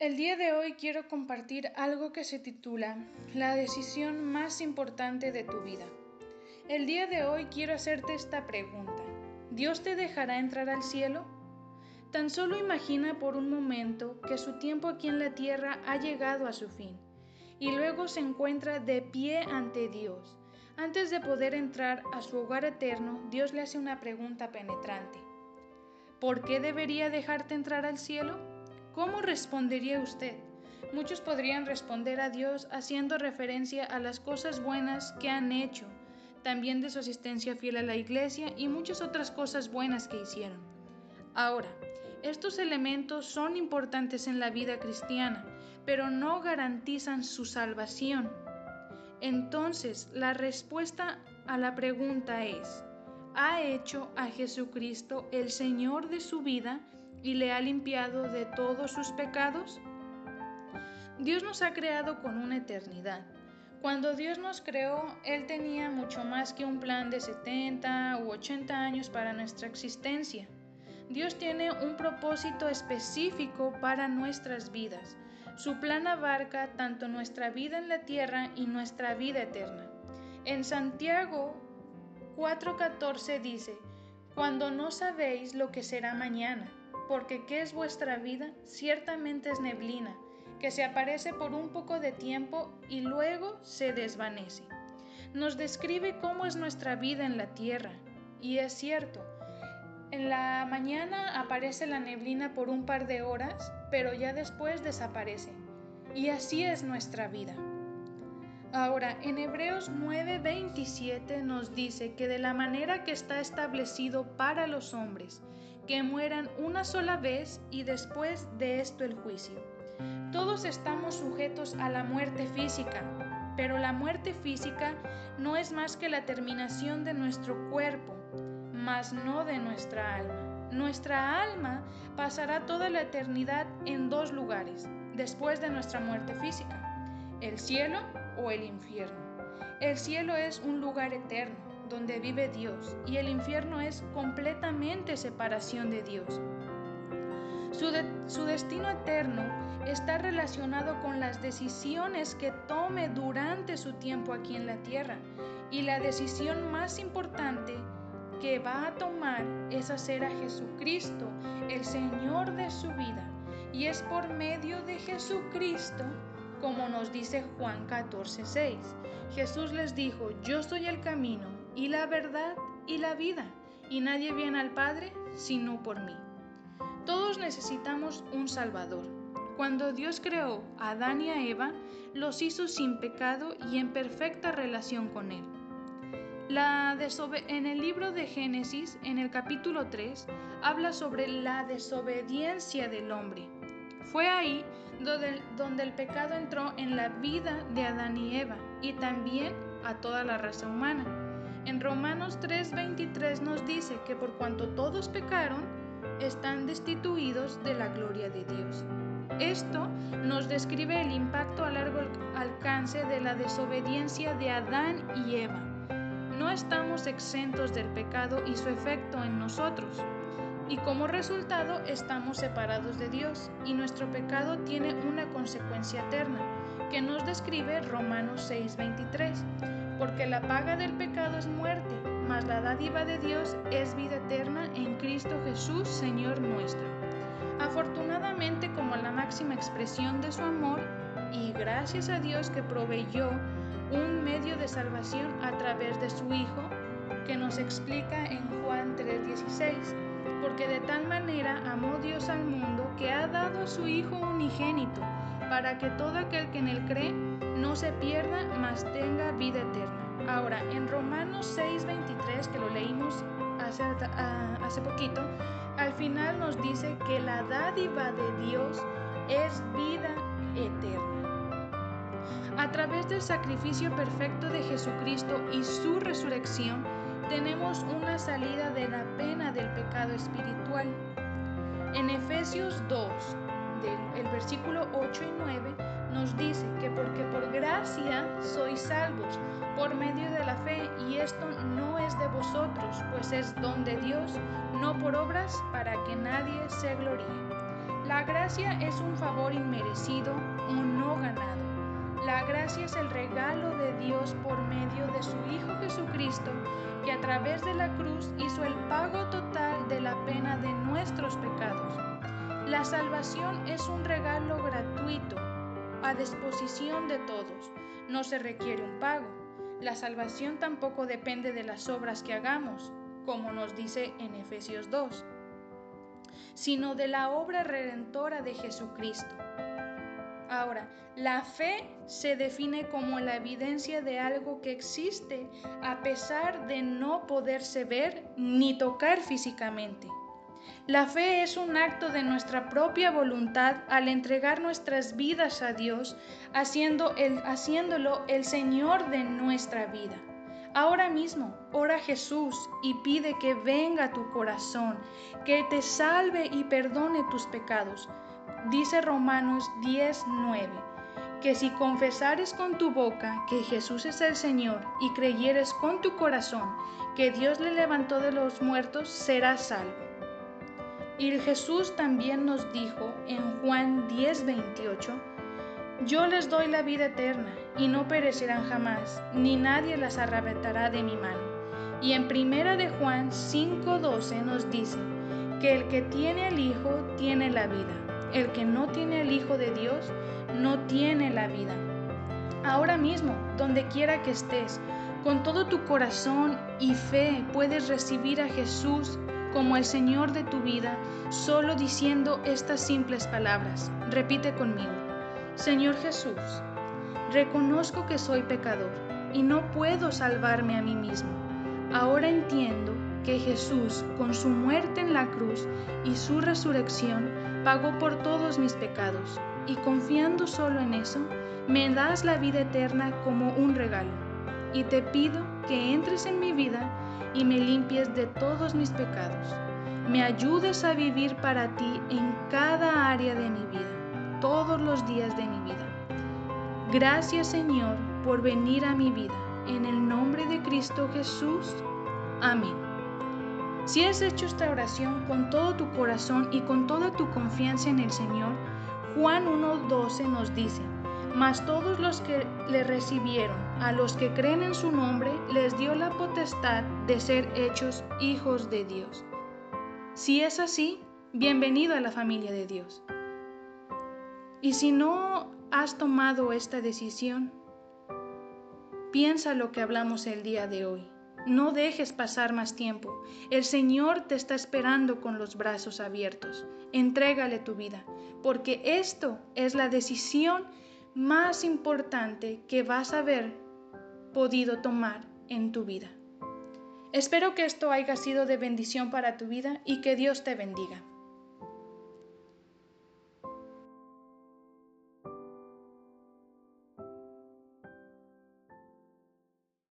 El día de hoy quiero compartir algo que se titula La decisión más importante de tu vida. El día de hoy quiero hacerte esta pregunta. ¿Dios te dejará entrar al cielo? Tan solo imagina por un momento que su tiempo aquí en la tierra ha llegado a su fin y luego se encuentra de pie ante Dios. Antes de poder entrar a su hogar eterno, Dios le hace una pregunta penetrante. ¿Por qué debería dejarte entrar al cielo? ¿Cómo respondería usted? Muchos podrían responder a Dios haciendo referencia a las cosas buenas que han hecho, también de su asistencia fiel a la iglesia y muchas otras cosas buenas que hicieron. Ahora, estos elementos son importantes en la vida cristiana, pero no garantizan su salvación. Entonces, la respuesta a la pregunta es, ¿ha hecho a Jesucristo el Señor de su vida? Y le ha limpiado de todos sus pecados? Dios nos ha creado con una eternidad. Cuando Dios nos creó, Él tenía mucho más que un plan de 70 u 80 años para nuestra existencia. Dios tiene un propósito específico para nuestras vidas. Su plan abarca tanto nuestra vida en la tierra y nuestra vida eterna. En Santiago 4:14 dice, Cuando no sabéis lo que será mañana, porque ¿qué es vuestra vida? Ciertamente es neblina, que se aparece por un poco de tiempo y luego se desvanece. Nos describe cómo es nuestra vida en la tierra, y es cierto, en la mañana aparece la neblina por un par de horas, pero ya después desaparece. Y así es nuestra vida. Ahora, en Hebreos 9:27 nos dice que de la manera que está establecido para los hombres, que mueran una sola vez y después de esto el juicio. Todos estamos sujetos a la muerte física, pero la muerte física no es más que la terminación de nuestro cuerpo, mas no de nuestra alma. Nuestra alma pasará toda la eternidad en dos lugares, después de nuestra muerte física, el cielo o el infierno. El cielo es un lugar eterno, donde vive Dios, y el infierno es completamente separación de Dios. Su, destino eterno está relacionado con las decisiones que tome durante su tiempo aquí en la tierra, y la decisión más importante que va a tomar es hacer a Jesucristo el Señor de su vida, y es por medio de Jesucristo como nos dice Juan 14:6. Jesús les dijo, yo soy el camino y la verdad y la vida, y nadie viene al Padre sino por mí. Todos necesitamos un Salvador. Cuando Dios creó a Adán y a Eva, los hizo sin pecado y en perfecta relación con Él. La en el libro de Génesis, en el capítulo 3, habla sobre la desobediencia del hombre. Fue ahí donde, donde el pecado entró en la vida de Adán y Eva y también a toda la raza humana. En Romanos 3:23 nos dice que por cuanto todos pecaron, están destituidos de la gloria de Dios. Esto nos describe el impacto a largo alcance de la desobediencia de Adán y Eva. No estamos exentos del pecado y su efecto en nosotros y como resultado estamos separados de Dios y nuestro pecado tiene una consecuencia eterna que nos describe Romanos 6:23, porque la paga del pecado es muerte, mas la dádiva de Dios es vida eterna en Cristo Jesús, Señor nuestro. Afortunadamente como la máxima expresión de su amor y gracias a Dios que proveyó un medio de salvación a través de su Hijo, que nos explica en Juan 3:16 porque de tal manera amó Dios al mundo que ha dado su Hijo unigénito, para que todo aquel que en él cree no se pierda, mas tenga vida eterna. Ahora, en Romanos 6:23, que lo leímos hace, poquito, al final nos dice que la dádiva de Dios es vida eterna. A través del sacrificio perfecto de Jesucristo y su resurrección, tenemos una salida de la pena del pecado espiritual. En Efesios 2, el versículo 8 y 9, nos dice que porque por gracia sois salvos por medio de la fe y esto no es de vosotros, pues es don de Dios, no por obras para que nadie se gloríe. La gracia es un favor inmerecido o no ganado. La gracia es el regalo de Dios por medio de su Hijo Jesucristo, que a través de la cruz hizo el pago total de la pena de nuestros pecados. La salvación es un regalo gratuito a disposición de todos. No se requiere un pago. La salvación tampoco depende de las obras que hagamos, como nos dice en Efesios 2, sino de la obra redentora de Jesucristo. Ahora, la fe se define como la evidencia de algo que existe a pesar de no poderse ver ni tocar físicamente. La fe es un acto de nuestra propia voluntad al entregar nuestras vidas a Dios, haciendo haciéndolo el Señor de nuestra vida. Ahora mismo, ora a Jesús y pide que venga tu corazón, que te salve y perdone tus pecados. Dice Romanos 10:9, que si confesares con tu boca que Jesús es el Señor y creyeres con tu corazón que Dios le levantó de los muertos, serás salvo. Y Jesús también nos dijo en Juan 10:28, Yo les doy la vida eterna y no perecerán jamás, ni nadie las arrebatará de mi mano. Y en primera de Juan 5:12 nos dice que el que tiene al Hijo tiene la vida, el que no tiene al Hijo de Dios no tiene la vida. Ahora mismo, donde quiera que estés, con todo tu corazón y fe puedes recibir a Jesús como el Señor de tu vida, solo diciendo estas simples palabras. Repite conmigo. Señor Jesús, reconozco que soy pecador y no puedo salvarme a mí mismo. Ahora entiendo que Jesús, con su muerte en la cruz y su resurrección, pagó por todos mis pecados, y confiando solo en eso, me das la vida eterna como un regalo. Y te pido que entres en mi vida y me limpies de todos mis pecados. Me ayudes a vivir para ti en cada área de mi vida, todos los días de mi vida. Gracias Señor por venir a mi vida. En el nombre de Cristo Jesús. Amén. Si has hecho esta oración con todo tu corazón y con toda tu confianza en el Señor, Juan 1.12 nos dice, mas todos los que le recibieron, a los que creen en su nombre, les dio la potestad de ser hechos hijos de Dios. Si es así, bienvenido a la familia de Dios. Y si no has tomado esta decisión, piensa lo que hablamos el día de hoy. No dejes pasar más tiempo. El Señor te está esperando con los brazos abiertos. Entrégale tu vida, porque esto es la decisión más importante que vas a haber podido tomar en tu vida. Espero que esto haya sido de bendición para tu vida y que Dios te bendiga.